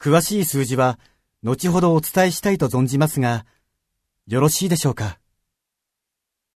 詳しい数字は後ほどお伝えしたいと存じますが、よろしいでしょうか？